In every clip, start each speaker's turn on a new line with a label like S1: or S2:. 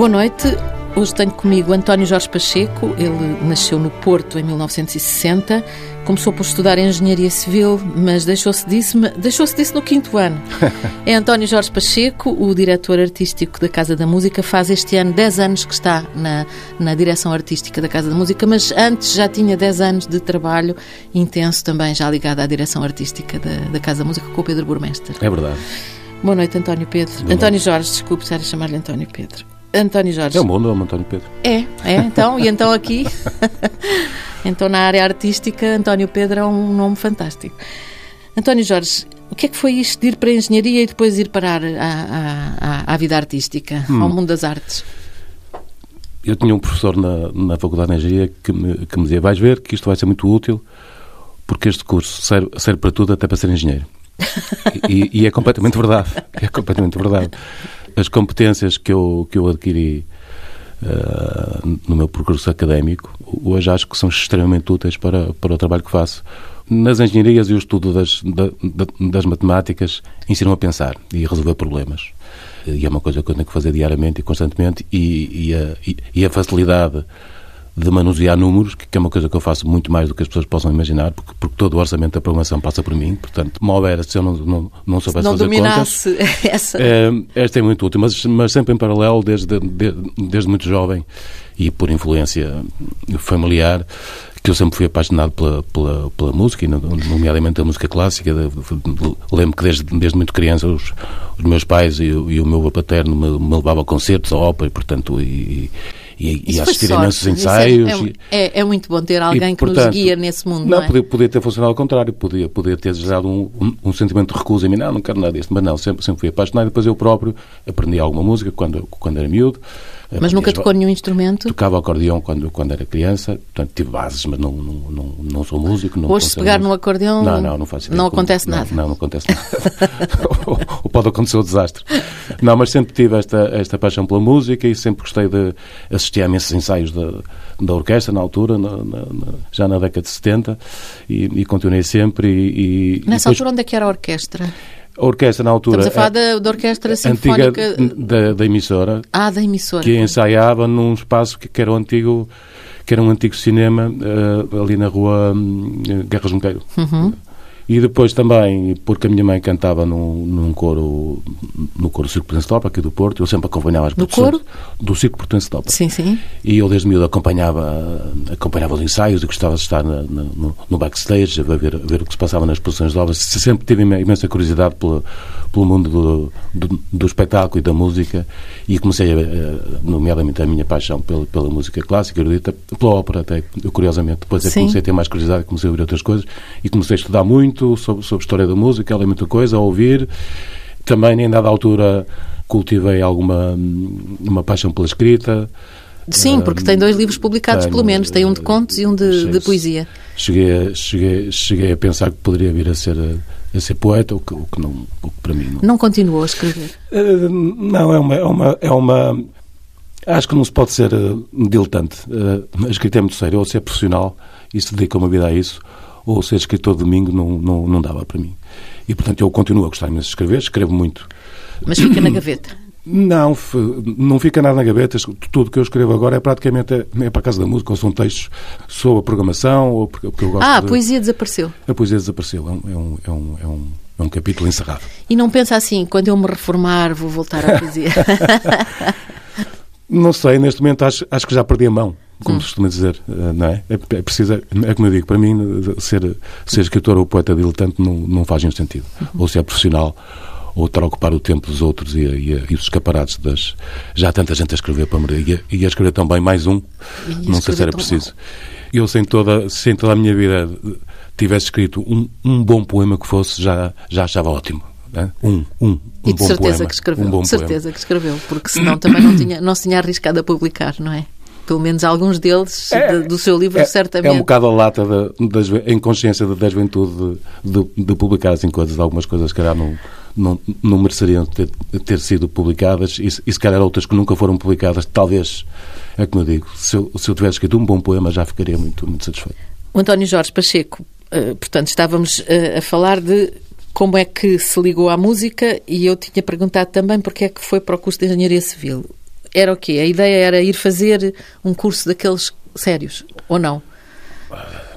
S1: Boa noite. Hoje tenho comigo António Jorge Pacheco. Ele nasceu no Porto em 1960. Começou por estudar Engenharia Civil, mas deixou-se disso, deixou-se disso no quinto ano. É António Jorge Pacheco, o diretor artístico da Casa da Música. Faz este ano 10 anos que está na, na direção artística da Casa da Música, mas antes já tinha 10 anos de trabalho intenso também, já ligado à direção artística da, da Casa da Música com o Pedro Burmester.
S2: É verdade.
S1: Boa noite, António Pedro.
S2: Boa
S1: António
S2: noite.
S1: Jorge, desculpe estar a chamar-lhe António Pedro. António Jorge.
S2: É o mundo, é o António Pedro.
S1: É, é, então, e então aqui, então na área artística, António Pedro é um nome fantástico. António Jorge, o que é que foi isto de ir para a engenharia e depois ir parar à, à, à- vida artística, ao mundo das artes?
S2: Eu tinha um professor na, na Faculdade de Engenharia que me, que me dizia: vais ver que isto vai ser muito útil, porque este curso serve, serve para tudo, até para ser engenheiro. E, e é completamente verdade. É completamente verdade. As competências que eu, que eu adquiri ah, no meu percurso académico, hoje acho que são extremamente úteis para, para o trabalho que faço. Nas engenharias e o estudo das, da- da- das matemáticas ensinam a pensar e a resolver problemas. E é uma coisa que eu tenho que fazer diariamente e constantemente. E, e a, e a facilidade de manusear números, que é uma coisa que eu faço muito mais do que as pessoas possam imaginar, porque, porque todo o orçamento da programação passa por mim. Portanto, mal era se eu não, não, não soubesse
S1: não
S2: fazer contas.
S1: dominasse essa.
S2: É, esta é muito útil, mas, mas sempre em paralelo, desde, de- desde muito jovem e por influência familiar, que eu sempre fui apaixonado pela, pela, pela música, e no- nomeadamente a música clássica. De- de- Lembro que desde, desde muito criança os, os meus pais e, o- e o meu paterno me, me levavam a concertos, a ópera, e, portanto, e, e, e
S1: foi
S2: assistir imensos
S1: é-
S2: ensaios.
S1: É,
S2: e-
S1: é, é muito bom ter alguém
S2: e,
S1: que
S2: portanto,
S1: nos guia nesse mundo,
S2: Não,
S1: não, é?
S2: podia, podia ter funcionado ao contrário. Podia, podia ter gerado um, um, um sentimento de recusa em mim. Não, não quero nada disto. Mas não, sempre, sempre fui apaixonado. Depois eu próprio aprendi alguma música quando, quando era miúdo.
S1: Mas
S2: Aprendi
S1: nunca tocou nenhum instrumento?
S2: Tocava acordeão quando, quando era criança. Portanto, tive bases, mas não, não, não, não sou músico. Não
S1: Hoje, se pegar
S2: músico.
S1: no acordeão,
S2: Não, não, não faço ideia
S1: não
S2: como-
S1: acontece
S2: não,
S1: nada.
S2: Não, não acontece nada. ou, ou pode acontecer o desastre. Não, mas sempre tive esta, esta paixão pela música e sempre gostei de assistir a imensos ensaios da, da orquestra na altura, na- na- já na década de 70, e, e continuei sempre. E, e
S1: Nessa
S2: depois
S1: altura, onde é que era a orquestra?
S2: A orquestra na altura.
S1: Estamos a falar
S2: a-
S1: da, da Orquestra
S2: antiga
S1: Sinfónica
S2: da, da emissora,
S1: Ah, da emissora.
S2: que ensaiava num espaço que, que era o antigo que era um antigo cinema eh, ali na rua hum, Guerra Junqueiro.
S1: Uhum.
S2: E depois também, porque a minha mãe cantava num, num coro, no coro Circo Portense de aqui do Porto, eu sempre acompanhava as produções
S1: coro?
S2: do Circo Portense de.
S1: Sim, sim.
S2: E eu desde miúdo acompanhava, acompanhava os ensaios e gostava de estar na- na- no, no backstage, a ver, a ver o que se passava nas produções de obras. Sempre tive imen- imensa curiosidade pelo, pelo mundo do, do, do espetáculo e da música e comecei, a, nomeadamente, a minha paixão pela, pela música clássica, erudita, pela ópera até, curiosamente. Depois é que comecei a ter mais curiosidade, comecei a ouvir outras coisas e comecei a estudar muito sobre, sobre a história da música, ela é muita coisa, a ouvir. Também, em dada altura, cultivei alguma uma paixão pela escrita.
S1: Sim, porque tem dois livros publicados,
S2: tenho,
S1: pelo menos. Tem um de contos e um de, de poesia.
S2: Cheguei a, cheguei, cheguei a pensar que poderia vir a ser, a, ser poeta, o que, o que não, o que para mim não.
S1: Não continuou a escrever.
S2: Eh, não, é uma, é uma, é uma. Acho que não se pode ser eh, diletante. Eh, a escrita é muito séria, ou ser profissional e se dedica uma vida a isso, ou ser escritor domingo não, não, não dava para mim. E portanto eu continuo a gostar imenso de escrever, escrevo muito.
S1: Mas fica na gaveta.
S2: Não, não fica nada na gaveta. Tudo que eu escrevo agora é praticamente é, é para a casa da música, ou são textos sobre a programação, ou porque, eu gosto
S1: Ah, a
S2: de...
S1: poesia desapareceu.
S2: A poesia desapareceu. É um, é um, é um, é um, é um capítulo encerrado.
S1: E não pensa assim, quando eu me reformar vou voltar à poesia.
S2: Não sei, neste momento acho, acho que já perdi a mão, como
S1: Hum.
S2: se costuma dizer, eh, não é? É, é preciso, é como eu digo, para mim, ser, ser escritor ou poeta diletante não, não faz nenhum sentido.
S1: Uhum.
S2: Ou ser profissional, ou estar a ocupar o tempo dos outros e, e, e os escaparates das. Já há tanta gente a escrever para me e, a- e a escrever também mais um, não sei se era preciso. Eu, sem toda, sem toda a minha vida, tivesse escrito um, um bom poema que fosse, já, já achava ótimo. né? Um, um, um
S1: e de
S2: bom
S1: certeza
S2: poema.
S1: que escreveu.
S2: Um bom
S1: de certeza que escreveu, porque senão também não, tinha, não se tinha arriscado a publicar, não é? Pelo menos alguns deles de- do seu livro,
S2: é,
S1: certamente.
S2: É um bocado a lata da, inconsciência da juventude de, de, de publicar assim coisas, algumas coisas que calhar não, não, não mereciam ter, ter sido publicadas e, e se calhar outras que nunca foram publicadas, talvez, é como eu digo, se eu, se eu tivesse escrito um bom poema já ficaria muito, muito satisfeito.
S1: O António Jorge Pacheco, eh, portanto, estávamos eh, a falar de como é que se ligou à música e eu tinha perguntado também porque é que foi para o curso de Engenharia Civil. era o quê? A ideia era ir fazer um curso daqueles sérios, ou não?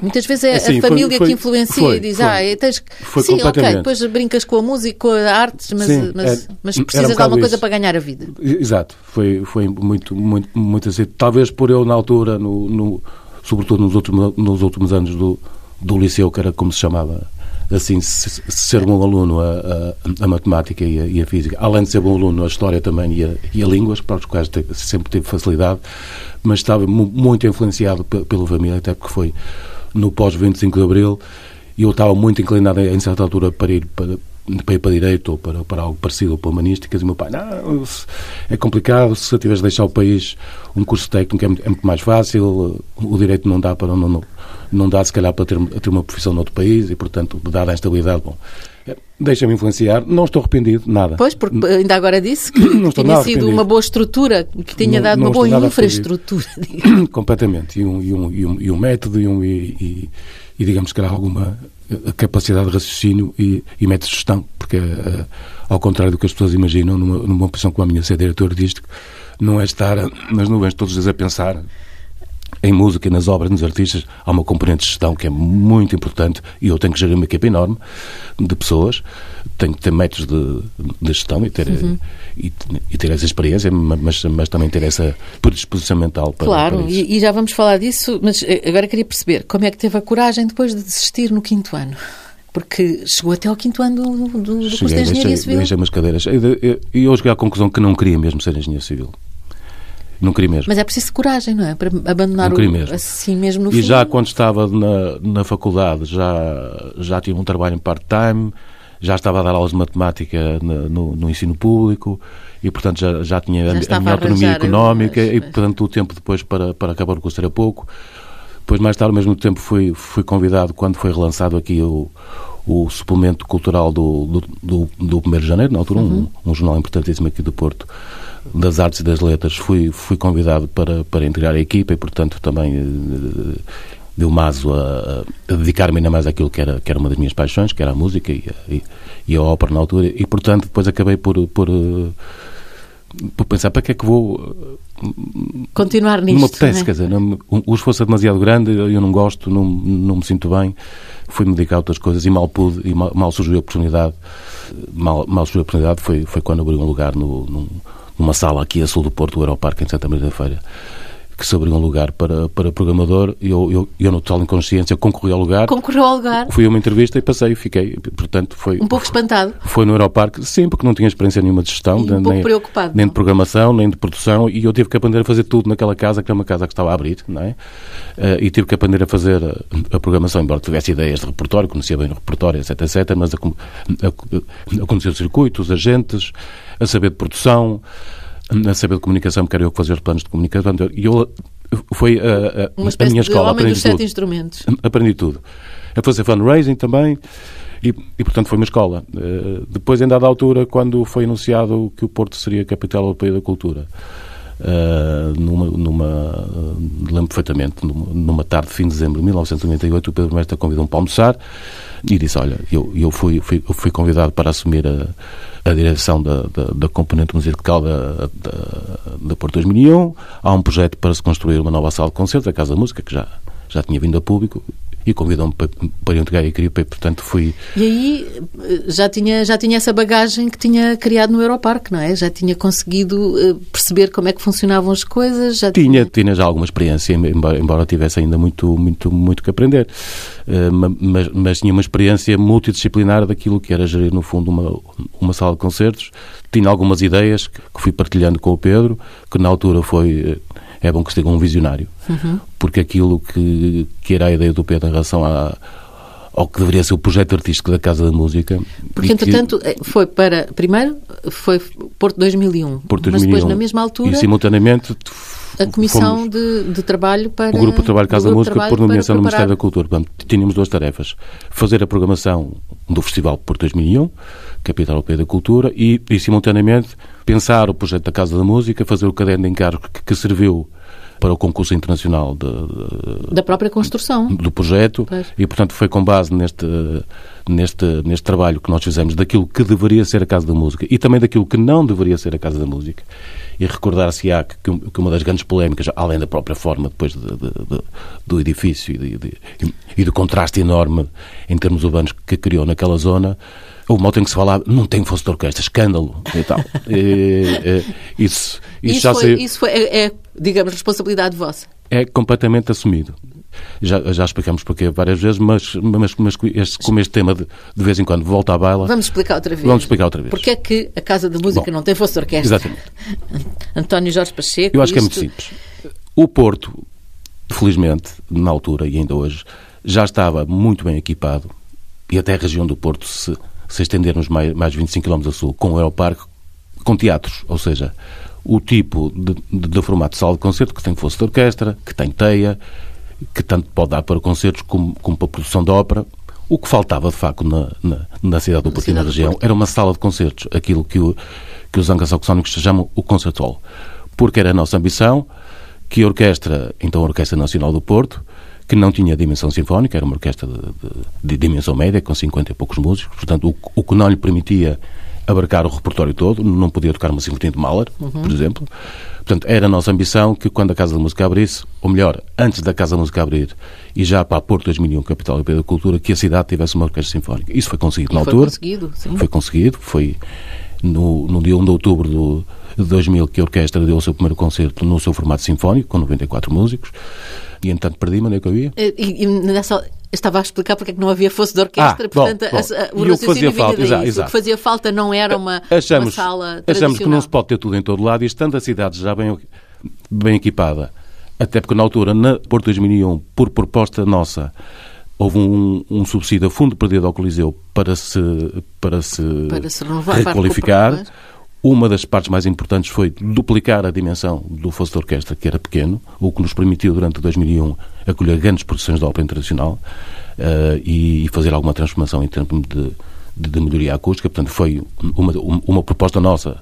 S1: Muitas vezes é
S2: Assim,
S1: a
S2: foi-
S1: família
S2: foi-
S1: que influencia
S2: foi,
S1: e diz,
S2: foi.
S1: ah, tens que...
S2: Foi
S1: Sim, ok, depois brincas com a música, com a artes, mas,
S2: Sim,
S1: mas,
S2: é-
S1: mas
S2: era um
S1: precisas de
S2: bocado
S1: alguma coisa
S2: isso.
S1: para ganhar a vida.
S2: Exato, foi, foi muito, muito, muito assim. Talvez por eu, na altura, no, no- sobretudo nos últimos, nos últimos anos do, do liceu, que era como se chamava, assim, se- se- ser bom aluno a, a, a matemática e a, e a física, além de ser bom aluno a história também e a, e a línguas, para os quais te- sempre tive facilidade, mas estava mu- muito influenciado pe- pela família, até porque foi no pós-25 de Abril, e eu estava muito inclinado em certa altura para ir para, para ir para direito ou para, para algo parecido ou para humanísticas e o meu pai, não, é complicado, se tiveres de deixar o país um curso técnico é muito, é muito mais fácil, o direito não dá para não, não, não dá se calhar para ter, ter uma profissão noutro país e portanto, dada a instabilidade, bom, é, deixa-me influenciar, não estou arrependido, nada.
S1: Pois, porque ainda agora disse que
S2: Não
S1: tinha sido uma boa estrutura, que tinha
S2: Não-
S1: dado
S2: não
S1: uma boa infraestrutura.
S2: completamente. E um, e um, e um, e um método e, um, e, e, e, digamos que era alguma eh, capacidade de raciocínio e, e método de gestão, porque eh, ao contrário do que as pessoas imaginam, numa, numa posição como a minha, ser diretor artístico, não é estar nas nuvens todos os dias a pensar em música, nas obras, nos artistas, há uma componente de gestão que é muito importante e eu tenho que gerir uma equipa enorme de pessoas, tenho que ter métodos de, de gestão e ter,
S1: Uhum.
S2: e, e ter essa experiência, mas, mas também ter essa predisposição mental para,
S1: Claro,
S2: para
S1: e, e já vamos falar disso, mas eh, agora queria perceber como é que teve a coragem depois de desistir no quinto ano. Porque chegou até ao quinto ano do, do, do curso de Engenharia
S2: deixei,
S1: Civil.
S2: deixei umas cadeiras. E de- E e eu cheguei à conclusão que não queria mesmo ser engenheiro civil. Queria mesmo.
S1: Mas é preciso coragem, não é? Para abandonar
S2: Não
S1: o,
S2: mesmo.
S1: assim mesmo no
S2: E já quando estava na, na faculdade, já, já tinha um trabalho em part-time, já estava a dar aulas de matemática na- no, no ensino público e, portanto, já, já tinha
S1: Já
S2: a,
S1: estava
S2: minha
S1: a
S2: autonomia
S1: arranjar
S2: económica
S1: umas-
S2: e, portanto, o tempo depois para, para acabar o curso era pouco. Depois, mais tarde, ao mesmo tempo, fui, fui convidado, quando foi relançado aqui o, o suplemento cultural do, do, do, do 1 de janeiro, na altura,
S1: Uhum.
S2: um, um jornal importantíssimo aqui do Porto, das artes e das letras, fui, fui convidado para, para integrar a equipa e, portanto, também eh, deu-me aso a, a dedicar-me ainda mais àquilo que era, que era uma das minhas paixões, que era a música e, a- e, e a ópera na altura, e, portanto, depois acabei por, por, eh, por pensar para que é que vou
S1: Continuar
S2: não me
S1: nisto.
S2: apetece,
S1: não é?
S2: quer dizer, não o esforço é demasiado grande, eu eu não gosto, não, não me sinto bem, fui-me dedicar a outras coisas e mal pude, e mal, mal surgiu a oportunidade, mal, mal surgiu a oportunidade foi, foi quando abri um lugar no, num- numa sala aqui a sul do Porto, do Aeroparque, em Santa Maria da Feira, que se abriu um lugar para, para programador, e eu, eu, eu, no total inconsciência, concorri ao lugar,
S1: Concorreu ao lugar,
S2: fui a uma entrevista e passei, fiquei, portanto, foi...
S1: um pouco espantado.
S2: Foi no Aeroparque, sim, porque não tinha experiência nenhuma de gestão,
S1: um pouco
S2: nem,
S1: preocupado,
S2: nem
S1: não?
S2: de programação, nem de produção, e eu tive que aprender a fazer tudo naquela casa, que era uma casa que estava a abrir, não é? Eh, e tive que aprender a fazer a, a programação, embora tivesse ideias de repertório, conhecia bem o repertório, etc, etc, mas a, a, a conhecer os circuitos, os agentes, a saber de produção, a saber de comunicação, porque era eu que fazia os planos de comunicação. E eu, foi a, a,
S1: Uma
S2: a
S1: espécie
S2: minha
S1: de
S2: escola,
S1: homem
S2: aprendi
S1: dos sete
S2: tudo.
S1: instrumentos.
S2: Aprendi tudo. A fazer fundraising também e, e portanto, foi uma escola. Eh, depois, em dada altura, quando foi anunciado que o Porto seria a capital europeia da cultura, eh, numa, numa eh, lembro perfeitamente, numa, numa tarde de fim de dezembro de 1998, o Pedro Mestre convidou-me para almoçar e disse, olha, eu, eu fui, fui, eu fui convidado para assumir a, a direção da, da, da componente musical da, da, da Porto 2001. Há um projeto para se construir uma nova sala de concertos, a Casa Música, que já, já tinha vindo a público, e convidou-me para, para integrar a equipa e, portanto, fui...
S1: E aí já tinha, já tinha essa bagagem que tinha criado no Aeroparque, não é? Já tinha conseguido eh, perceber como é que funcionavam as coisas. Já
S2: Tinha, tinha já alguma experiência, embora, embora tivesse ainda muito, muito, muito que aprender. Eh, ma- mas, mas tinha uma experiência multidisciplinar daquilo que era gerir, no fundo, uma, uma sala de concertos. Tinha algumas ideias que, fui partilhando com o Pedro, que na altura foi. eh, É bom que se diga um visionário, porque aquilo que, que era a ideia do Pedro em relação a, ao que deveria ser o projeto artístico da Casa da Música.
S1: Porque,
S2: e que-
S1: entretanto, eh, foi para. Primeiro foi Porto 2001.
S2: Porto
S1: mas
S2: 2001.
S1: depois, na mesma altura,
S2: E simultaneamente
S1: a Comissão de, de Trabalho para.
S2: o Grupo de Trabalho Casa da Música por nomeação no Ministério da Cultura. Portanto, tínhamos duas tarefas. Fazer a programação do Festival por 2001, Capital Europeia da Cultura, e, e, simultaneamente, pensar o projeto da Casa da Música, fazer o caderno de encargos que, que serviu para o concurso internacional de, de,
S1: da própria construção
S2: do projeto
S1: pois.
S2: e, portanto, foi com base neste, neste, neste trabalho que nós fizemos daquilo que deveria ser a Casa da Música e também daquilo que não deveria ser a Casa da Música. E recordar-se-á que, que uma das grandes polémicas, além da própria forma depois de, de, do edifício e, e do contraste enorme em termos urbanos que criou naquela zona, o modo em que se falava, não tem fosse de orquestra, escândalo e tal. e, e, isso,
S1: isso, isso, já foi, isso foi, é, é, digamos, responsabilidade vossa?
S2: É completamente assumido. Já, já explicamos porquê várias vezes, mas, mas, mas este, como este tema de, de vez em quando volta à baila.
S1: Vamos explicar outra vez.
S2: Vamos explicar outra vez.
S1: Porquê é que a Casa da Música Bom, não tem fosse de orquestra?
S2: Exatamente.
S1: António Jorge Pacheco.
S2: Eu acho isto... que é muito simples. O Porto, felizmente, na altura e ainda hoje, já estava muito bem equipado e até a região do Porto se se estendermos mais, mais 25 km a sul, com o Aeroparque, com teatros, ou seja, o tipo de, de, de, formato de sala de concerto que tem fosse de orquestra, que tem teia, que tanto pode dar para concertos como, como para produção de ópera. O que faltava, de facto, na, na, na cidade do Porto e na região era uma sala de concertos, aquilo que, o, que os anglo-saxónicos chamam o Concert Hall. Porque era a nossa ambição que a orquestra, então a Orquestra Nacional do Porto, que não tinha dimensão sinfónica, era uma orquestra de, de, de dimensão média, com 50 e poucos músicos, portanto, o, o, que não lhe permitia abarcar o repertório todo, não podia tocar uma sinfonia de Mahler, uhum. por exemplo. Portanto, era a nossa ambição que quando a Casa da Música abrisse, ou melhor, antes da Casa da Música abrir, e já para a Porto 2001, Capital Europeia da Cultura, que a cidade tivesse uma orquestra sinfónica. Isso foi conseguido
S1: e
S2: na
S1: foi
S2: altura.
S1: Conseguido, sim.
S2: Foi conseguido, foi no, no dia 1 de outubro do, de 2000 que a orquestra deu o seu primeiro concerto no seu formato sinfónico, com 94 músicos. E entanto perdi-me onde é que eu ia.
S1: E, e nessa, estava a explicar porque é que não havia fosse de orquestra,
S2: ah,
S1: portanto,
S2: bom, bom.
S1: A, o raciocínio fazia falta,
S2: exato,
S1: exato. O que fazia falta não era uma,
S2: achamos,
S1: uma sala
S2: Achamos que não se pode ter tudo em todo lado e estando a cidade já bem, bem equipada, até porque na altura, na Porto 2001, por proposta nossa, houve um, um subsídio a fundo perdido ao Coliseu para se, para se,
S1: para se renovar,
S2: requalificar.
S1: Para
S2: uma das partes mais importantes foi duplicar a dimensão do fosso de orquestra, que era pequeno, o que nos permitiu, durante 2001, acolher grandes produções de ópera internacional uh, e, fazer alguma transformação em termos de, de, de, melhoria acústica. Portanto, foi uma, uma proposta nossa,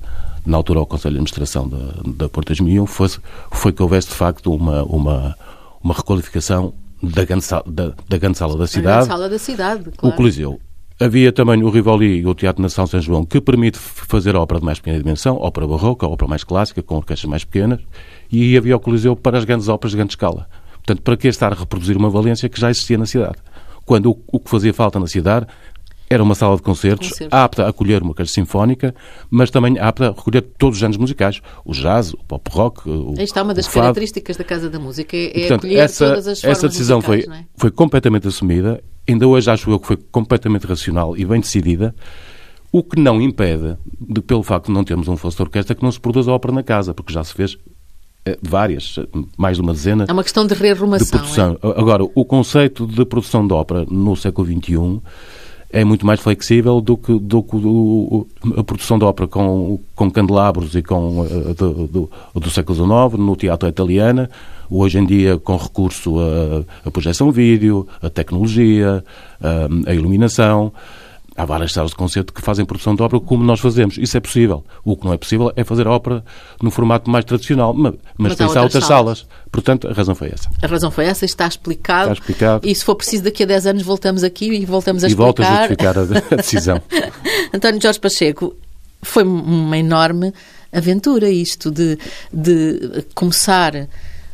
S2: na altura ao Conselho de Administração da, da Porto 2001, foi, foi que houvesse, de facto, uma, uma, uma requalificação da grande, da, da grande sala da cidade.
S1: Sala da cidade, claro.
S2: O Coliseu Havia também o Rivoli e o Teatro Nação São João, que permite fazer ópera de mais pequena dimensão, ópera barroca, ópera mais clássica, com orquestras mais pequenas, e havia o Coliseu para as grandes óperas de grande escala. Portanto, para que estar a reproduzir uma valência que já existia na cidade? Quando o, o que fazia falta na cidade era uma sala de concertos, concertos. apta a acolher uma orquestra sinfónica, mas também apta a recolher todos os géneros musicais. O jazz, o pop rock, o
S1: Aí está uma das características da Casa da Música, é,
S2: Portanto,
S1: acolher
S2: essa,
S1: todas as formas
S2: Essa decisão
S1: musicais,
S2: foi,
S1: é?
S2: foi completamente assumida ainda hoje acho eu que foi completamente racional e bem decidida, o que não impede, de, pelo facto de não termos um fosso de orquestra, que não se produza ópera na casa, porque já se fez eh, várias, mais de uma dezena.
S1: É uma questão de rearrumação.
S2: De.
S1: É?
S2: Agora, o conceito de produção de ópera no século XXI é muito mais flexível do que, do do, a produção de ópera com, com candelabros e com uh, do, do, do, século XIX, no teatro italiano, hoje em dia com recurso a, a projeção vídeo, a tecnologia, a, a iluminação. Há várias salas de concerto que fazem produção de ópera como nós fazemos. Isso é possível. O que não é possível é fazer ópera no formato mais tradicional. Mas, mas, mas há outras salas. salas. Portanto, a razão foi essa.
S1: A razão foi essa, está explicado.
S2: Está explicado.
S1: E se for preciso, daqui a 10 anos voltamos aqui e voltamos a
S2: e
S1: explicar.
S2: E volta a justificar a, a decisão.
S1: António Jorge Pacheco, foi uma enorme aventura isto de, de começar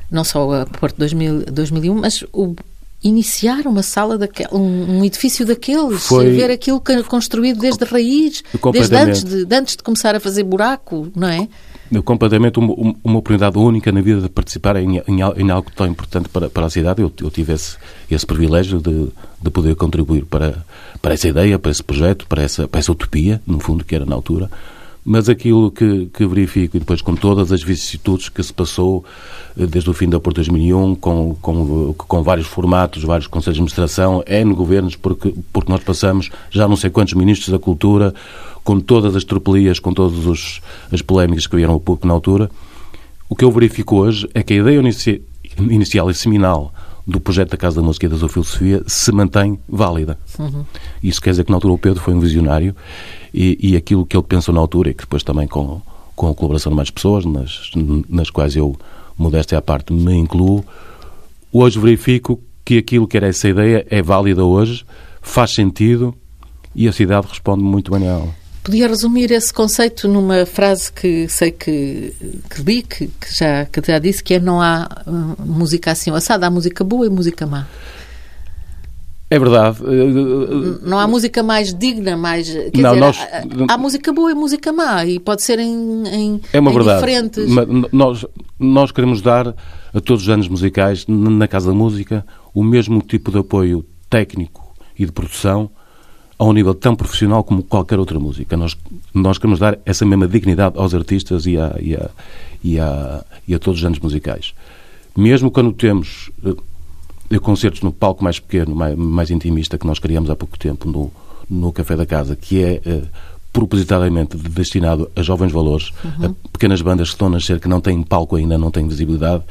S1: não só a Porto 2000, 2001, mas o iniciar uma sala daquele, um, um edifício daqueles, Foi... ver aquilo construído desde a raiz, desde antes de, de, antes de começar a fazer buraco, não é?
S2: Completamente uma, uma oportunidade única na vida de participar em, em, em algo tão importante para, para a cidade. Eu, eu tive esse, esse privilégio de, de poder contribuir para, para essa ideia, para esse projeto, para essa, para essa utopia, no fundo, que era na altura mas aquilo que, que verifico, e depois com todas as vicissitudes que se passou eh, desde o fim da Porto 2001, com, com, com vários formatos, vários conselhos de administração, N governos, porque, porque nós passamos já não sei quantos ministros da cultura, com todas as tropelias, com todas as polémicas que vieram ao público na altura, o que eu verifico hoje é que a ideia inici, inicial e seminal do projeto da Casa da Música e da sua filosofia se mantém válida. Uhum. Isso quer dizer que na altura o Pedro foi um visionário e, e aquilo que ele pensou na altura, e que depois também com, com a colaboração de mais pessoas, nas, nas quais eu modéstia à parte, me incluo, hoje verifico que aquilo que era essa ideia é válida hoje, faz sentido e a cidade responde muito bem a ela.
S1: Podia resumir esse conceito numa frase que sei que, que li, que, que, já, que já disse, que é não há uh, música assim assada, há música boa e música má.
S2: É verdade.
S1: Não há música mais digna, mais. Quer
S2: não,
S1: dizer,
S2: nós...
S1: há, há, música boa e música má, e pode ser em, em,
S2: é uma
S1: em
S2: verdade.
S1: diferentes.
S2: Nós, nós queremos dar a todos os anos musicais, na Casa da Música, o mesmo tipo de apoio técnico e de produção a um nível tão profissional como qualquer outra música. Nós, nós queremos dar essa mesma dignidade aos artistas e a, e a, e a, e a todos os anos musicais. Mesmo quando temos de concertos no palco mais pequeno, mais, mais, intimista, que nós criamos há pouco tempo no, no Café da Casa, que é uh, propositadamente destinado a jovens valores, uhum. a pequenas bandas que estão a nascer, que não têm palco ainda, não têm visibilidade.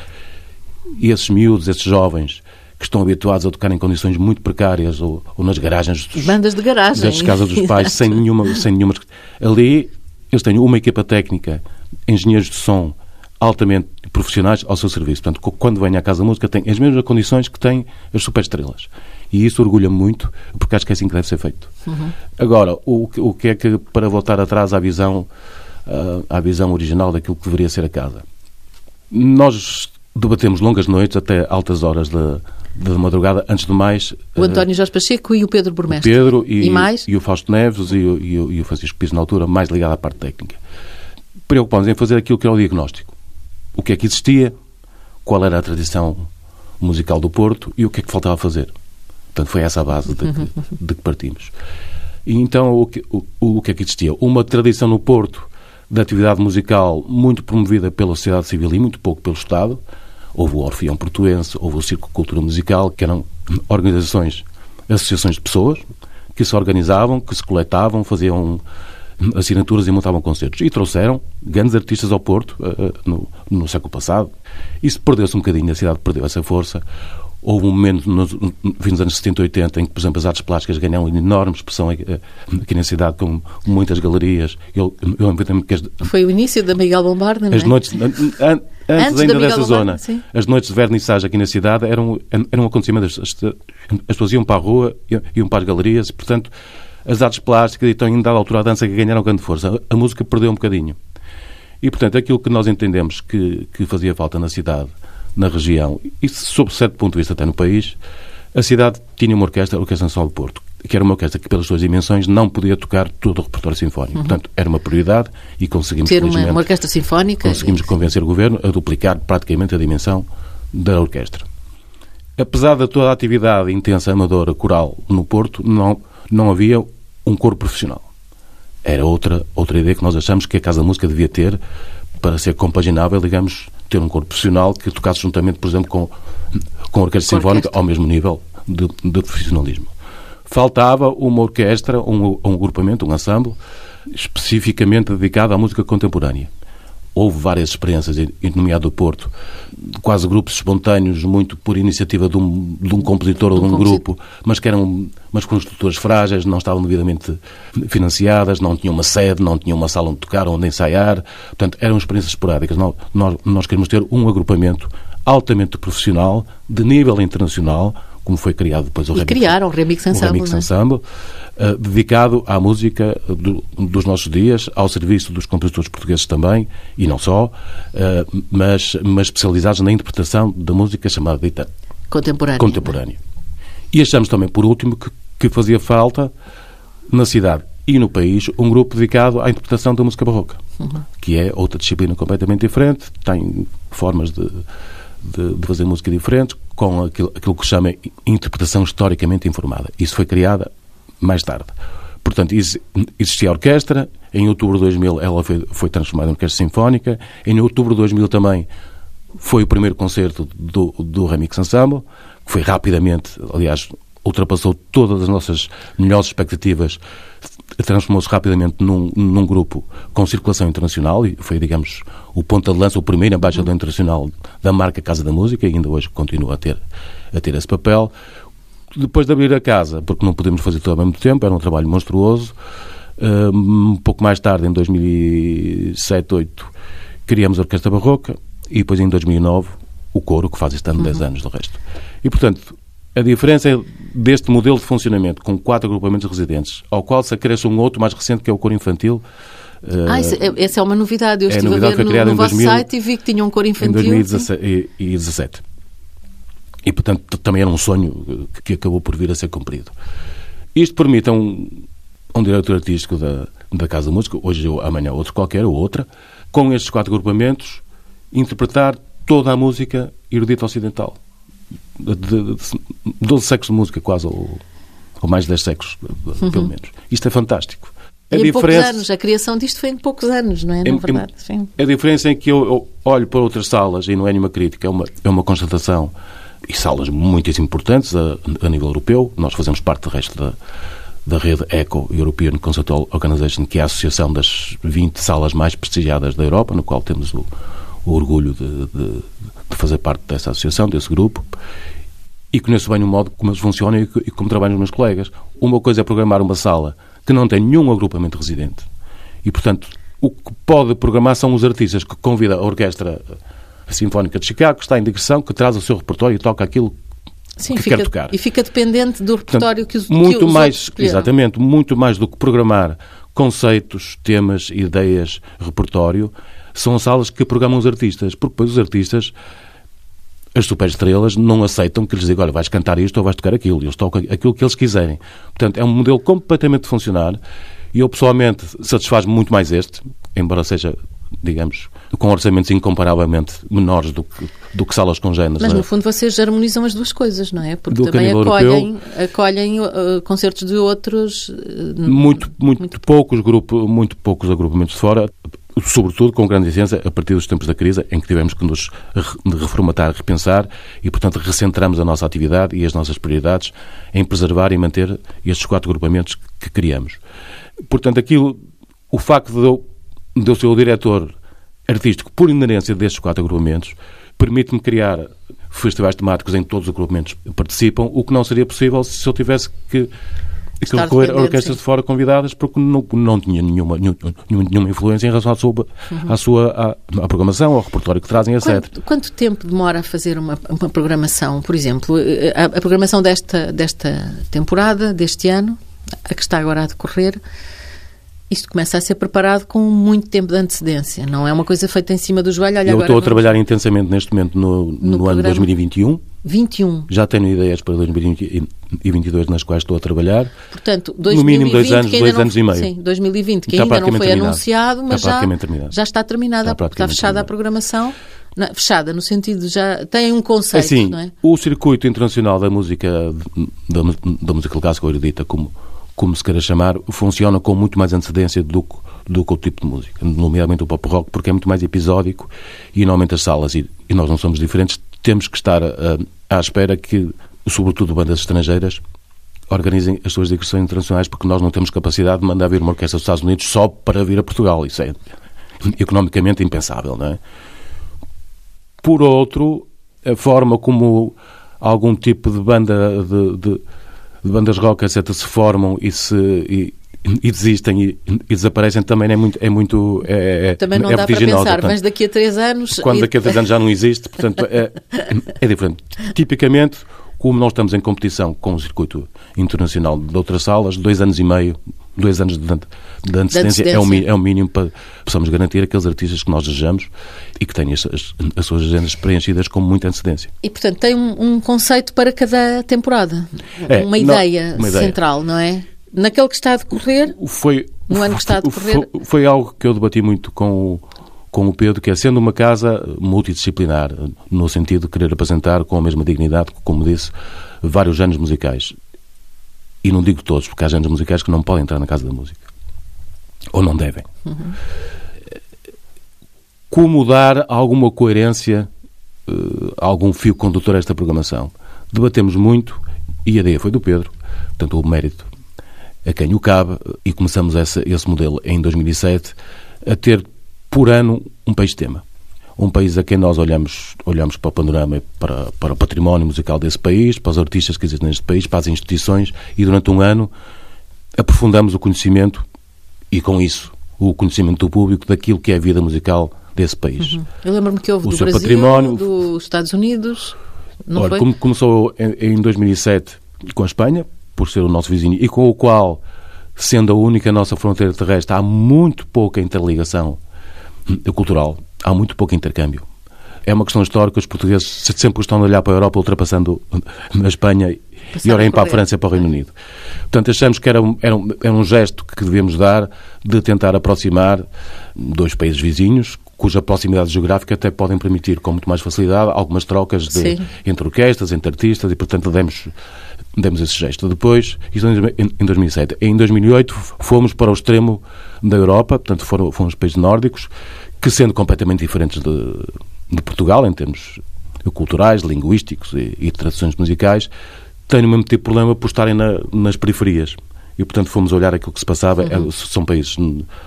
S2: E esses miúdos, esses jovens, que estão habituados a tocar em condições muito precárias ou, ou nas garagens dos,
S1: bandas de garagem
S2: das casas dos pais sem nenhuma sem nenhuma ali eles têm uma equipa técnica engenheiros de som altamente profissionais ao seu serviço. Portanto, quando vem à Casa da Música, tem as mesmas condições que têm as superestrelas. E isso orgulha muito, porque acho que é assim que deve ser feito. Uhum. Agora, o, o que é que, para voltar atrás à visão, uh, à visão original daquilo que deveria ser a casa? Nós debatemos longas noites até altas horas da, da madrugada. Antes de mais...
S1: O António Jorge Pacheco e o Pedro Burmestre.
S2: O Pedro e,
S1: e, mais?
S2: e o Fausto Neves e o, e o, e o Francisco Pires, na altura, mais ligado à parte técnica. Preocupamos em fazer aquilo que é o diagnóstico o que é que existia, qual era a tradição musical do Porto e o que é que faltava fazer. Portanto, foi essa a base de que, de que partimos. E então, o que, o, o que é que existia? Uma tradição no Porto de atividade musical muito promovida pela sociedade civil e muito pouco pelo Estado. Houve o Orfeão Portuense, houve o Circo Cultura Musical, que eram organizações, associações de pessoas que se organizavam, que se coletavam, faziam assinaturas e montavam concertos. E trouxeram grandes artistas ao Porto uh, no, no, século passado. Isso perdeu-se um bocadinho, a cidade perdeu essa força. Houve um momento nos, nos anos 70 e 80 em que, por exemplo, as artes plásticas ganharam enorme expressão aqui, aqui na cidade, com muitas galerias. Eu, eu que as,
S1: Foi o início da Miguel Bombarda, não é?
S2: As noites, antes, antes, ainda dessa zona, sim. as noites de vernissage aqui na cidade eram, eram um acontecimento. As, as, as pessoas iam para a rua, iam para as galerias, e, portanto, as artes plásticas e estão em dada altura a dança que ganharam grande força. A, música perdeu um bocadinho. E, portanto, aquilo que nós entendemos que, que fazia falta na cidade, na região, e sob certo ponto de vista até no país, a cidade tinha uma orquestra, a Orquestra Nacional do Porto, que era uma orquestra que, pelas suas dimensões, não podia tocar todo o repertório sinfónico. Uhum. Portanto, era uma prioridade e conseguimos,
S1: Ter uma, uma orquestra sinfónica?
S2: Conseguimos convencer o Governo a duplicar praticamente a dimensão da orquestra. Apesar de toda a atividade intensa amadora coral no Porto, não, não havia um coro profissional. Era outra, outra ideia que nós achamos que a Casa da Música devia ter para ser compaginável, digamos, ter um coro profissional que tocasse juntamente, por exemplo, com, com a Orquestra Sinfónica ao mesmo nível de, de, profissionalismo. Faltava uma orquestra, um, um agrupamento, um ensemble, especificamente dedicado à música contemporânea houve várias experiências, nomeado do Porto, quase grupos espontâneos, muito por iniciativa de um, de um compositor ou de um grupo, mas que eram mas com estruturas frágeis, não estavam devidamente financiadas, não tinham uma sede, não tinham uma sala onde tocar, onde ensaiar. Portanto, eram experiências esporádicas. Nós, nós, nós queremos ter um agrupamento altamente profissional, de nível internacional, como foi criado depois o
S1: e
S2: Remix,
S1: criaram o Remix Ensemble,
S2: o Remix é? Ensemble uh, dedicado à música do, dos nossos dias, ao serviço dos compositores portugueses também, e não só, uh, mas, mas especializados na interpretação da música chamada dita
S1: contemporânea.
S2: contemporânea. E achamos também, por último, que, que fazia falta na cidade e no país um grupo dedicado à interpretação da música barroca, uhum. que é outra disciplina completamente diferente, tem formas de de, de, fazer música diferente com aquilo, aquilo que se chama interpretação historicamente informada. Isso foi criada mais tarde. Portanto, existia a orquestra, em outubro de 2000 ela foi, foi transformada em orquestra sinfónica, em outubro de 2000 também foi o primeiro concerto do, do Remix Ensemble, que foi rapidamente, aliás, ultrapassou todas as nossas melhores expectativas, transformou-se rapidamente num, num, grupo com circulação internacional e foi, digamos, o ponta de lança, o primeiro embaixador internacional da marca Casa da Música e ainda hoje continua a ter, a ter esse papel. Depois de abrir a casa, porque não podemos fazer tudo ao mesmo tempo, era um trabalho monstruoso, um pouco mais tarde, em 2007, 2008, criamos a Orquestra Barroca, e depois em 2009 o coro, que faz este ano uhum. 10 anos do resto. E, portanto, a diferença é deste modelo de funcionamento com quatro agrupamentos residentes, ao qual se acresce um outro mais recente, que é o coro infantil,
S1: ah, é, essa é uma novidade. Eu é estive novidade, a ver no, no vosso 2000, site e vi que tinha um coro infantil.
S2: Em 2017. E, portanto, também era um sonho que acabou por vir a ser cumprido. Isto permite a um, um diretor artístico da, da Casa Música, hoje ou amanhã outro qualquer ou outra, com estes quatro agrupamentos, interpretar toda a música erudita ocidental. De, de, de 12 séculos de música, quase, ou, ou mais de 10 séculos, uhum. pelo menos. Isto é fantástico.
S1: A e diferença... em poucos anos, a criação disto foi em poucos anos, não é? Na verdade, sim.
S2: A diferença é que eu, eu, olho para outras salas, e não é nenhuma crítica, é uma, é uma constatação, e salas muitíssimo importantes a, a nível europeu, nós fazemos parte do resto da, da rede ECO, European Conceptual Organization, que é a associação das 20 salas mais prestigiadas da Europa, no qual temos o, o orgulho de, de, de, fazer parte dessa associação, desse grupo, e conheço bem o modo como eles funcionam e, e como trabalham os meus colegas. Uma coisa é programar uma sala que não tem nenhum agrupamento residente. E, portanto, o que pode programar são os artistas que convida a Orquestra Sinfónica de Chicago, que está em digressão, que traz o seu repertório e toca aquilo Sim, que
S1: fica,
S2: quer tocar.
S1: E fica dependente do repertório Portanto, que os
S2: muito
S1: que os
S2: mais Exatamente, muito mais do que programar conceitos, temas, ideias, repertório, são salas que programam os artistas, porque depois os artistas as superestrelas não aceitam que lhes diga, olha, vais cantar isto ou vais tocar aquilo. Eles tocam aquilo que eles quiserem. Portanto, é um modelo completamente funcionar e eu, pessoalmente, satisfaz muito mais este, embora seja, digamos, com orçamentos incomparavelmente menores do que, do que salas congêneres.
S1: Mas, no fundo, vocês harmonizam as duas coisas, não é? Porque do também acolhem, europeu, acolhem uh, concertos de outros...
S2: Uh, muito, muito, muito, poucos grupo, muito poucos agrupamentos de fora sobretudo com grande licença, a partir dos tempos da crise, em que tivemos que nos reformatar, repensar e, portanto, recentramos a nossa atividade e as nossas prioridades em preservar e manter estes quatro agrupamentos que criamos. Portanto, aquilo, o facto de eu, de eu ser o diretor artístico por inerência destes quatro agrupamentos, permite-me criar festivais temáticos em todos os agrupamentos que participam, o que não seria possível se eu tivesse que e que a orquestras de fora convidadas porque não, não tinha nenhuma, nenhuma, nenhuma influência em relação à sua, uhum. à, sua à, à, programação, ao repertório que trazem, etc.
S1: Quanto, quanto tempo demora a fazer uma, uma programação? Por exemplo, a, a programação desta, desta temporada, deste ano, a que está agora a decorrer, isto começa a ser preparado com muito tempo de antecedência, não é uma coisa feita em cima do joelho. Olha,
S2: Eu
S1: estou
S2: a trabalhar intensamente neste momento no, no, no ano 2021.
S1: 21.
S2: Já tenho ideias para 2022 nas quais estou a trabalhar.
S1: Portanto, 2020,
S2: no mínimo dois anos, dois
S1: não,
S2: anos e meio.
S1: Sim, 2020, que está ainda não foi terminado. anunciado, mas já, já está terminada, está, está fechada terminado. a programação. Fechada, no sentido já tem um conceito,
S2: assim,
S1: não é?
S2: O circuito internacional da música da, da música clássica erudita, como como se queira chamar, funciona com muito mais antecedência do que, do que o tipo de música, nomeadamente o pop rock, porque é muito mais episódico e normalmente as salas, e, e nós não somos diferentes, temos que estar uh, à espera que, sobretudo bandas estrangeiras, organizem as suas digressões internacionais, porque nós não temos capacidade de mandar vir uma orquestra dos Estados Unidos só para vir a Portugal. Isso é economicamente impensável, não é? Por outro, a forma como algum tipo de banda de, de de bandas rock, etc., se formam e se. E, e desistem e, e, desaparecem também é muito é muito é, é,
S1: também não
S2: é
S1: dá para pensar portanto, mas daqui a três anos
S2: quando daqui a três anos já não existe portanto é, é diferente tipicamente como nós estamos em competição com o circuito internacional de outras salas dois anos e meio dois anos de, de antecedência, É, o, é o mínimo para possamos garantir aqueles artistas que nós desejamos e que têm as, as, as suas agendas preenchidas com muita antecedência.
S1: E, portanto, tem um, um conceito para cada temporada, é, uma, ideia não, uma, ideia central, não é? Naquele que está a decorrer,
S2: foi,
S1: no ano que está a decorrer...
S2: Foi, foi algo que eu debati muito com o com o Pedro, que é sendo uma casa multidisciplinar, no sentido de querer apresentar com a mesma dignidade, como disse, vários géneros musicais. E não digo todos, porque há géneros musicais que não podem entrar na Casa da Música. Ou não devem. Uhum. Como dar alguma coerência, uh, algum fio condutor a esta programação? Debatemos muito e a ideia foi do Pedro, portanto, o mérito a quem o cabe, e começamos esse, esse modelo em 2007 a ter por ano um país-tema um país a quem nós olhamos, olhamos para o panorama, para, para o património musical desse país, para os artistas que existem neste país, para as instituições, e durante um ano aprofundamos o conhecimento e, com isso, o conhecimento do público daquilo que é a vida musical desse país. Uhum.
S1: Eu lembro-me que houve o do seu Brasil, património, dos Estados Unidos. Não
S2: Olha,
S1: foi?
S2: Como começou em, em 2007 com a Espanha, por ser o nosso vizinho, e com o qual, sendo a única nossa fronteira terrestre, há muito pouca interligação cultural, há muito pouco intercâmbio. É uma questão histórica, os portugueses sempre estão a olhar para a Europa, ultrapassando a Espanha e olhem para a França e para o Reino Unido. Portanto, achamos que era um, era, um, era um gesto que devíamos dar de tentar aproximar dois países vizinhos, cuja proximidade geográfica até podem permitir, com muito mais facilidade, algumas trocas de, entre orquestras, entre artistas, e, portanto, demos, demos esse gesto. Depois, isto em 2007. Em 2008, fomos para o extremo da Europa, portanto, foram, foram os países nórdicos, que, sendo completamente diferentes de, de Portugal, em termos culturais, linguísticos e, e tradições musicais, têm o mesmo tipo de problema por estarem na, nas periferias. E, portanto, fomos olhar aquilo que se passava. Uhum. É, são países,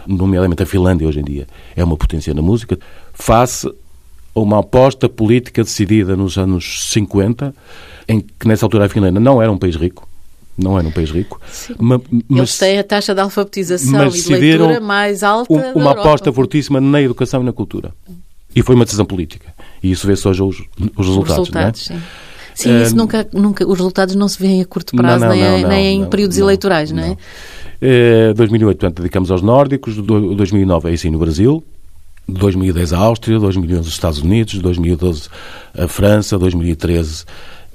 S2: nomeadamente a Finlândia, hoje em dia, é uma potência na música, face a uma aposta política decidida nos anos 50, em que, nessa altura, a Finlândia não era um país rico, não era um país rico.
S1: Mas, Eles têm a taxa de alfabetização e de leitura mais alta
S2: um, Uma aposta fortíssima na educação e na cultura. E foi uma decisão política. E isso vê-se hoje os, os resultados. Os resultados,
S1: não é? sim. Sim, isso nunca, nunca, os resultados não se vêem a curto prazo, não, não, nem, não, nem, em períodos eleitorais, não, é?
S2: é? 2008, portanto, dedicamos aos nórdicos, 2009 é assim no Brasil, 2010 a Áustria, 2011 os Estados Unidos, 2012 a França, 2013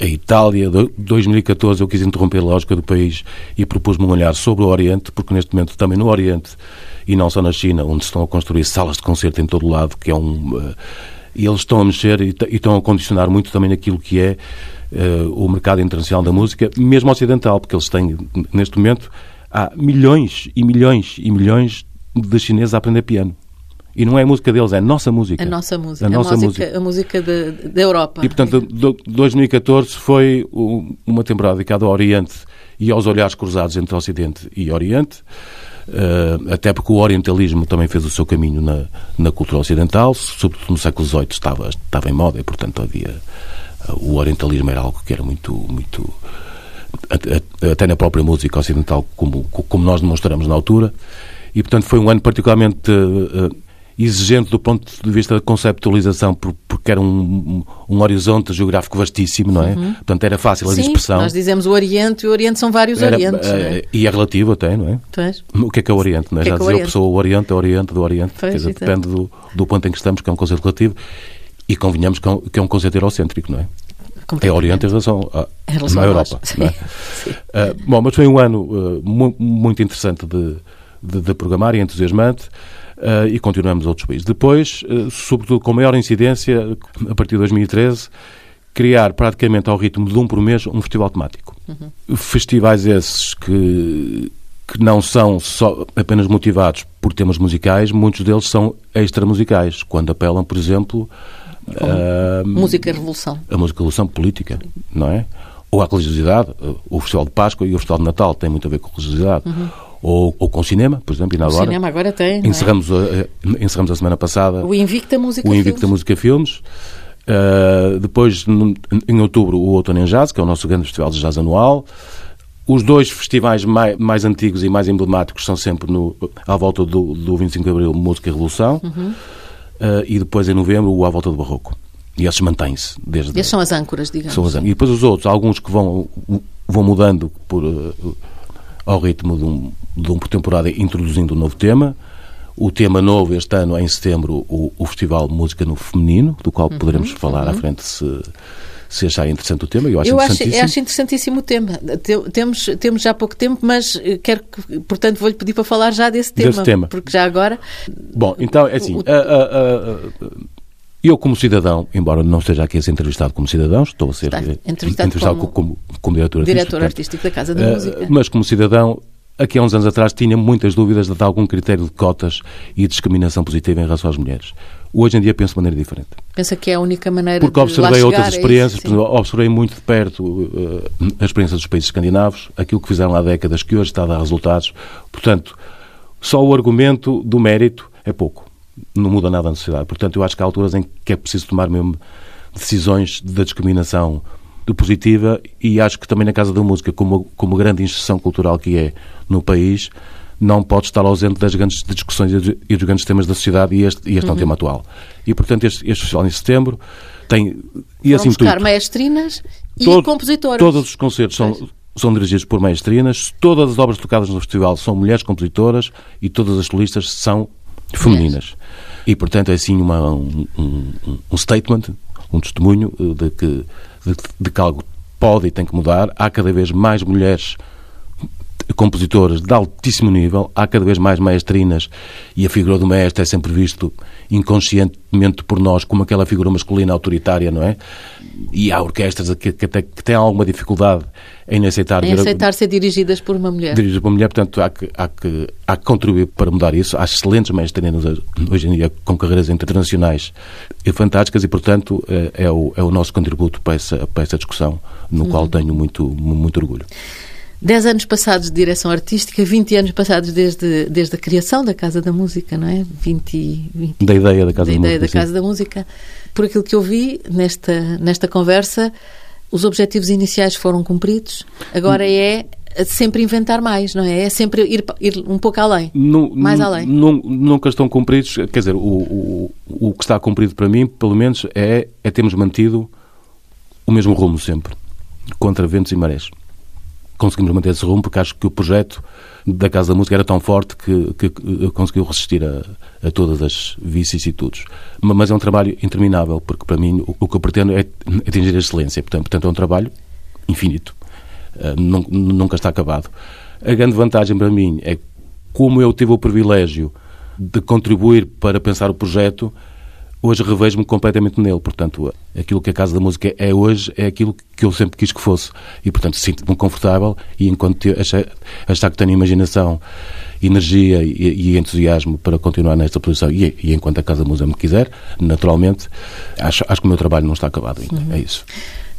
S2: a Itália, 2014 eu quis interromper a lógica do país e propus-me um olhar sobre o Oriente, porque neste momento também no Oriente e não só na China, onde estão a construir salas de concerto em todo lado, que é um... Uh, e eles estão a mexer e, estão a condicionar muito também aquilo que é uh, o mercado internacional da música, mesmo ocidental, porque eles têm, neste momento, há milhões e milhões e milhões de chineses a aprender piano. E não é a música deles, é a nossa música.
S1: A nossa música. A, nossa a música, música. A música da Europa.
S2: E, portanto, 2014 foi uma temporada dedicada ao Oriente e aos olhares cruzados entre Ocidente e Oriente. Uh, até porque o orientalismo também fez o seu caminho na, na cultura ocidental, sobretudo no século XVIII estava, estava em moda e, portanto, havia o orientalismo era algo que era muito, muito até na própria música ocidental, como, como nós demonstramos na altura, e portanto foi um ano particularmente uh, exigente do ponto de vista da conceptualização, porque era um, um, horizonte geográfico vastíssimo, não é? Uhum. Portanto, era fácil a
S1: Sim,
S2: dispersão.
S1: nós dizemos o Oriente e o Oriente são vários era, Orientes.
S2: É? Eh, e é relativo até, não é?
S1: Pois.
S2: O que é que é o Oriente, não é? Já é dizia a pessoa o Oriente, é o Oriente do Oriente, pois, dizer, depende do, do ponto em que estamos, que é um conceito relativo. E convenhamos que é um, que é conceito eurocêntrico, não é? É Oriente em relação à, em relação à Europa. É? Uh, bom, mas foi um ano uh, mu muito interessante de, de, de, programar e entusiasmante uh, e continuamos outros países. Depois, sobretudo com maior incidência, a partir de 2013, criar praticamente ao ritmo de um por mês um festival temático. Uhum. Festivais esses que que não são só apenas motivados por temas musicais, muitos deles são extramusicais, quando apelam, por exemplo,
S1: a música revolução.
S2: A música revolução política, não é? Ou a religiosidade, o Festival de Páscoa e o Festival de Natal têm muito a ver com religiosidade. Uhum. Ou, ou, com cinema, por exemplo,
S1: o
S2: agora.
S1: cinema agora tem.
S2: É? Encerramos, é? a, encerramos a semana passada.
S1: O Invicta Música
S2: O Invicta Música Filmes. Uh, depois, em outubro, o Outono em Jazz, que é o nosso grande festival de jazz anual. Os dois festivais mais, mais, antigos e mais emblemáticos são sempre no, à volta do, do 25 de Abril, Música e Revolução. Uhum. Uh, e depois, em novembro, o À Volta do Barroco. E esses mantêm-se desde...
S1: Esses são as âncoras, digamos.
S2: São as âncoras. E depois os outros, alguns que vão, vão mudando por, uh, ao ritmo de um, de um por temporada, introduzindo um novo tema. O tema novo este ano, é em setembro, o, o Festival Música no Feminino, do qual uhum, poderemos falar uhum. à frente se se achar interessante o tema. Eu acho eu interessantíssimo.
S1: Acho, acho interessantíssimo o tema. Temos, temos já pouco tempo, mas quero que, portanto, vou-lhe pedir para falar já desse tema.
S2: Desse tema.
S1: Porque já agora.
S2: Bom, então é assim. O, eu, como cidadão, embora não esteja aqui a ser entrevistado como cidadão, estou a ser entrevistado, entrevistado como, como, como, diretor artístico.
S1: Diretor artístico da Casa da Música.
S2: Mas como cidadão, aqui há uns anos atrás tinha muitas dúvidas de algum critério de cotas e discriminação positiva em relação às mulheres. Hoje em dia penso de maneira diferente.
S1: Pensa que é a única maneira
S2: Porque de observei outras experiências, é isso, observei muito de perto uh, a experiência dos países escandinavos, aquilo que fizeram há décadas, que hoje está a dar resultados. Portanto, só o argumento do mérito é pouco. Não muda nada na sociedade. Portanto, eu acho que há alturas em que é preciso tomar mesmo decisões da discriminação positiva e acho que também na Casa da Música, como, como grande instituição cultural que é no país, não pode estar ausente das grandes discussões e dos grandes temas da sociedade e este, e este uhum. é um tema atual. E, portanto, este, este festival em setembro tem...
S1: E assim buscar tudo, maestrinas e todo, compositoras.
S2: Todos os concertos são, são dirigidos por maestrinas, todas as obras tocadas no festival são mulheres compositoras e todas as solistas são femininas. E, portanto, é assim uma, um, um, um statement, um testemunho eh, de que, de, de que algo pode e tem que mudar. Há cada vez mais mulheres compositoras de altíssimo nível, há cada vez mais maestrinas e a figura do maestro é sempre visto inconscientemente por nós como aquela figura masculina autoritária, não é? E há orquestras que, que, até, que têm alguma dificuldade em aceitar...
S1: Em aceitar ser dirigidas por uma mulher.
S2: Dirigidas por uma mulher, portanto há que, há que, há que contribuir para mudar isso. Há excelentes maestrinas hoje em dia com carreiras internacionais e fantásticas e, portanto, é, é, o, é o nosso contributo para essa, para essa discussão, no uhum. qual tenho muito, muito orgulho.
S1: 10 anos passados de direção artística, 20 anos passados desde, desde a criação da Casa da Música, não é? 20, 20
S2: da ideia da Casa da,
S1: da,
S2: ideia
S1: Música, da Casa da Música. Por aquilo que eu vi nesta, nesta conversa, os objetivos iniciais foram cumpridos, agora é sempre inventar mais, não é? É sempre ir, ir um pouco além, mais além.
S2: Nunca estão cumpridos, quer dizer, o, o, o que está cumprido para mim, pelo menos, é, é termos mantido o mesmo rumo sempre, contra ventos e marés conseguimos manter esse rumo porque acho que o projeto da Casa da Música era tão forte que, que conseguiu resistir a, a, todas as vicissitudes. Mas é um trabalho interminável, porque para mim o, o que eu pretendo é atingir a excelência. Portanto, portanto é um trabalho infinito. Uh, nunca está acabado. A grande vantagem para mim é como eu tive o privilégio de contribuir para pensar o projeto, hoje revejo-me completamente nele. Portanto, aquilo que a Casa da Música é hoje é aquilo que eu sempre quis que fosse. E, portanto, sinto-me confortável e enquanto achar, achar que tenho imaginação, energia e, e, entusiasmo para continuar nesta posição e, e, enquanto a Casa da Música me quiser, naturalmente, acho, acho que o meu trabalho não está acabado ainda. Uhum. É isso.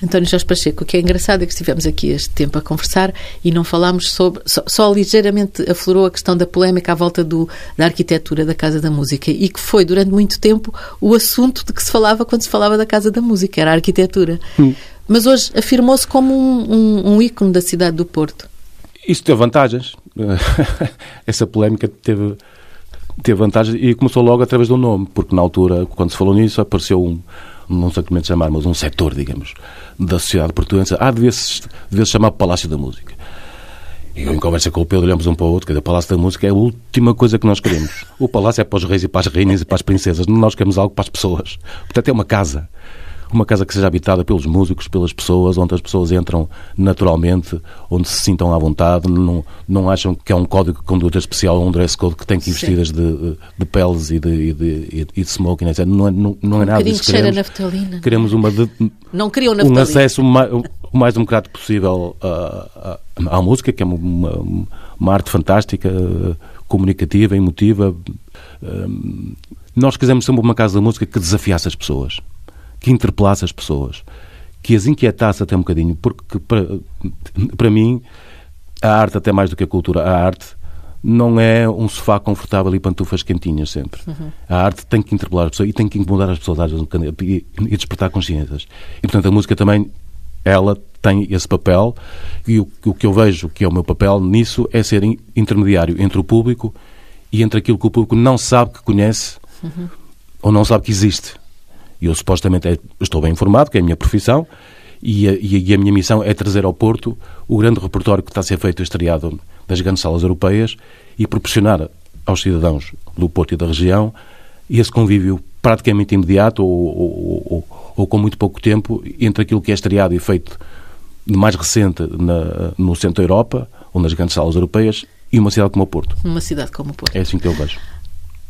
S1: António Jorge Pacheco, o que é engraçado é que estivemos aqui este tempo a conversar e não falámos sobre. Só, só, ligeiramente aflorou a questão da polémica à volta do, da arquitetura da Casa da Música e que foi, durante muito tempo, o assunto de que se falava quando se falava da Casa da Música, era a arquitetura. Hum. Mas hoje afirmou-se como um, um, um ícone da cidade do Porto.
S2: Isso teve vantagens. Essa polémica teve, teve vantagens e começou logo através do nome, porque na altura, quando se falou nisso, apareceu um não sei como é chamar, mas um setor, digamos, da sociedade portuguesa. Ah, devia-se devia chamar Palácio da Música. E eu, em conversa com o Pedro, olhamos um para o outro, que o Palácio da Música é a última coisa que nós queremos. O Palácio é para os reis e para as rainhas e para as princesas. Nós queremos algo para as pessoas. Portanto, é uma casa uma casa que seja habitada pelos músicos, pelas pessoas, onde as pessoas entram naturalmente, onde se sintam à vontade, não, não acham que é um código de conduta especial, um dress code que tem que ir vestidas de, de peles e de, e de, e de smoking, etc. Não é, não, não é nada
S1: disso.
S2: Que queremos,
S1: naftalina.
S2: Queremos uma de,
S1: não queriam
S2: um acesso mais, o mais democrático possível à, à, à música, que é uma, uma arte fantástica, comunicativa, emotiva. Hum, nós quisemos sempre uma casa da música que desafiasse as pessoas que interpelasse as pessoas, que as inquietasse até um bocadinho, porque para, para mim a arte, até mais do que a cultura, a arte não é um sofá confortável e pantufas quentinhas sempre. Uhum. A arte tem que interpelar as pessoas e tem que incomodar as pessoas e, e despertar consciências. E, portanto, a música também, ela tem esse papel e o, o que eu vejo que é o meu papel nisso é ser intermediário entre o público e entre aquilo que o público não sabe que conhece uhum. ou não sabe que existe. Eu supostamente é, estou bem informado, que é a minha profissão, e a, e a, minha missão é trazer ao Porto o grande repertório que está a ser feito estreado das grandes salas europeias e proporcionar aos cidadãos do Porto e da região esse convívio praticamente imediato ou, ou, ou, ou com muito pouco tempo entre aquilo que é estreado e feito de mais recente na, no centro da Europa ou nas grandes salas europeias e uma cidade como o Porto.
S1: Uma cidade como o Porto.
S2: É assim que eu vejo.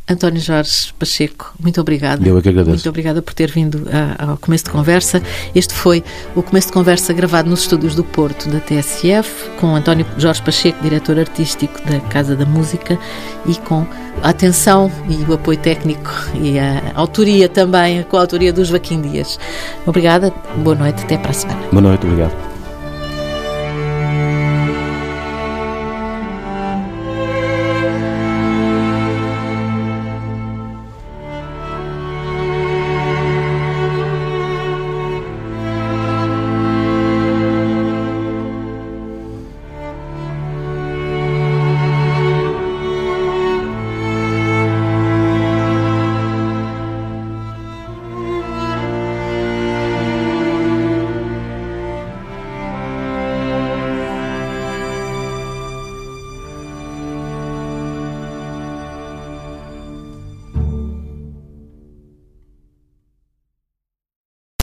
S1: António Jorge Pacheco, muito obrigada.
S2: Eu é que agradeço.
S1: Muito obrigada por ter vindo ao começo de conversa. Este foi o começo de conversa gravado nos estúdios do Porto, da TSF, com António Jorge Pacheco, diretor artístico da Casa da Música, e com a atenção e o apoio técnico e a autoria também, com a autoria do Joaquim Dias. Obrigada, boa noite, até para a semana.
S2: Boa noite, obrigado.